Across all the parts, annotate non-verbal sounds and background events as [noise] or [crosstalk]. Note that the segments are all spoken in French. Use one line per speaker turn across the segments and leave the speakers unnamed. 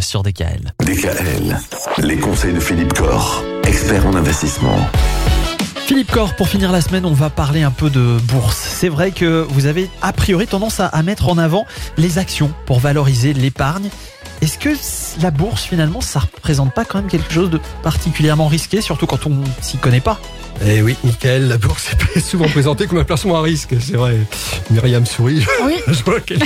Sur DKL.
DKL, les conseils de Philippe Corr, expert en investissement.
Philippe Corr, pour finir la semaine, on va parler un peu de bourse. C'est vrai que vous avez a priori tendance à, à mettre en avant les actions pour valoriser l'épargne. Est-ce que la bourse, finalement, ça représente pas quand même quelque chose de particulièrement risqué, surtout quand on s'y connaît pas?
Eh oui, Michael, la bourse est souvent présentée comme un placement à risque, c'est vrai. Myriam sourit,
Oui. [laughs]
je vois qu'elle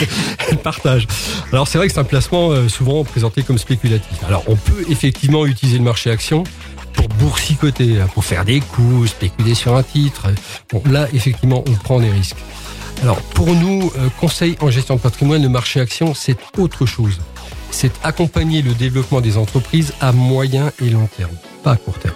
elle partage. Alors c'est vrai que c'est un placement euh, souvent présenté comme spéculatif. Alors on peut effectivement utiliser le marché action pour boursicoter, hein, pour faire des coups, spéculer sur un titre. Bon, là, effectivement, on prend des risques. Alors, pour nous, euh, conseil en gestion de patrimoine, le marché action, c'est autre chose. C'est accompagner le développement des entreprises à moyen et long terme, pas à court terme.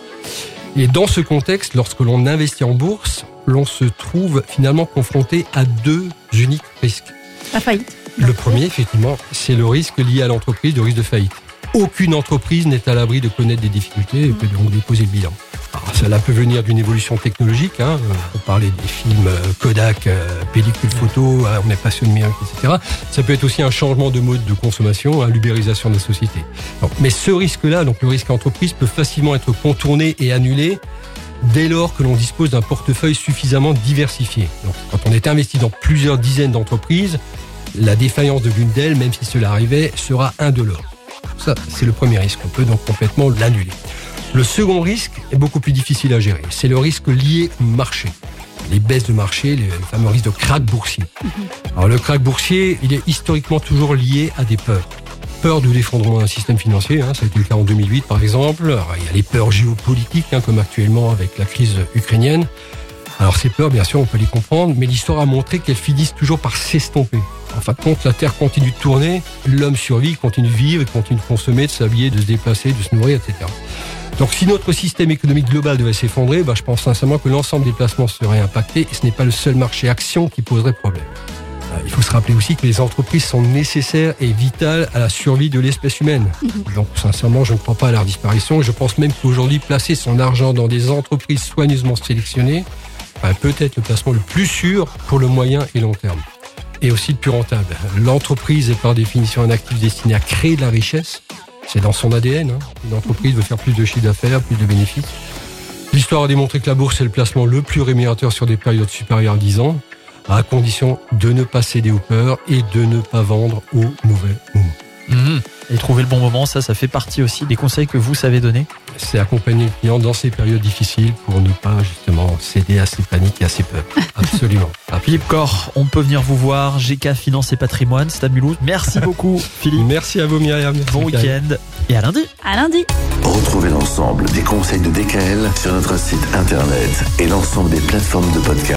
Et dans ce contexte, lorsque l'on investit en bourse, l'on se trouve finalement confronté à deux uniques risques.
La faillite.
Le premier, effectivement, c'est le risque lié à l'entreprise, le risque de faillite. Aucune entreprise n'est à l'abri de connaître des difficultés et peut donc déposer le bilan. Cela peut venir d'une évolution technologique. Hein. On parlait des films euh, Kodak, euh, pellicule photo, euh, on est passionné numérique, etc. Ça peut être aussi un changement de mode de consommation, hein, l'ubérisation de la société. Mais ce risque-là, donc le risque entreprise, peut facilement être contourné et annulé dès lors que l'on dispose d'un portefeuille suffisamment diversifié. Quand on est investi dans plusieurs dizaines d'entreprises, la défaillance de l'une d'elles, même si cela arrivait, sera indolore. Ça, c'est le premier risque. On peut donc complètement l'annuler. Le second risque est beaucoup plus difficile à gérer. C'est le risque lié au marché. Les baisses de marché, les fameux risques de krach boursier. [laughs] Alors le krach boursier, il est historiquement toujours lié à des peurs. Peur de l'effondrement d'un système financier, hein, ça a été le cas en 2008 par exemple. Alors, il y a les peurs géopolitiques, hein, comme actuellement avec la crise ukrainienne. Alors ces peurs, bien sûr, on peut les comprendre, mais l'histoire a montré qu'elles finissent toujours par s'estomper. En fin de compte, la Terre continue de tourner, l'homme survit, continue de vivre, il continue de consommer, de s'habiller, de se déplacer, de se nourrir, etc. Donc si notre système économique global devait s'effondrer, bah, je pense sincèrement que l'ensemble des placements serait impacté et ce n'est pas le seul marché action qui poserait problème. Euh, Il faut se rappeler aussi que les entreprises sont nécessaires et vitales à la survie de l'espèce humaine. [laughs] Donc sincèrement, je ne crois pas à leur disparition. Je pense même qu'aujourd'hui, placer son argent dans des entreprises soigneusement sélectionnées bah, peut être le placement le plus sûr pour le moyen et long terme. Et aussi le plus rentable. L'entreprise est par définition un actif destiné à créer de la richesse. C'est dans son ADN. Hein. Une entreprise veut faire plus de chiffre d'affaires, plus de bénéfices. L'histoire a démontré que la bourse est le placement le plus rémunérateur sur des périodes supérieures à 10 ans, à condition de ne pas céder aux peurs et de ne pas vendre au mauvais moment.
Mhm. Et trouver le bon moment, ça, ça fait partie aussi des conseils que vous savez donner.
C'est accompagner le client dans ces périodes difficiles pour ne pas céder à ses paniques et à ses peurs. [laughs] Absolument.
Philippe Corr, on peut venir vous voir. GK Finance et Patrimoine, Stade Mulhouse. Merci [laughs] beaucoup, Philippe.
Merci à vous Myriam.
Bon week-end et à lundi.
À lundi.
Retrouvez l'ensemble des conseils de DKL sur notre site internet et l'ensemble des plateformes de podcast.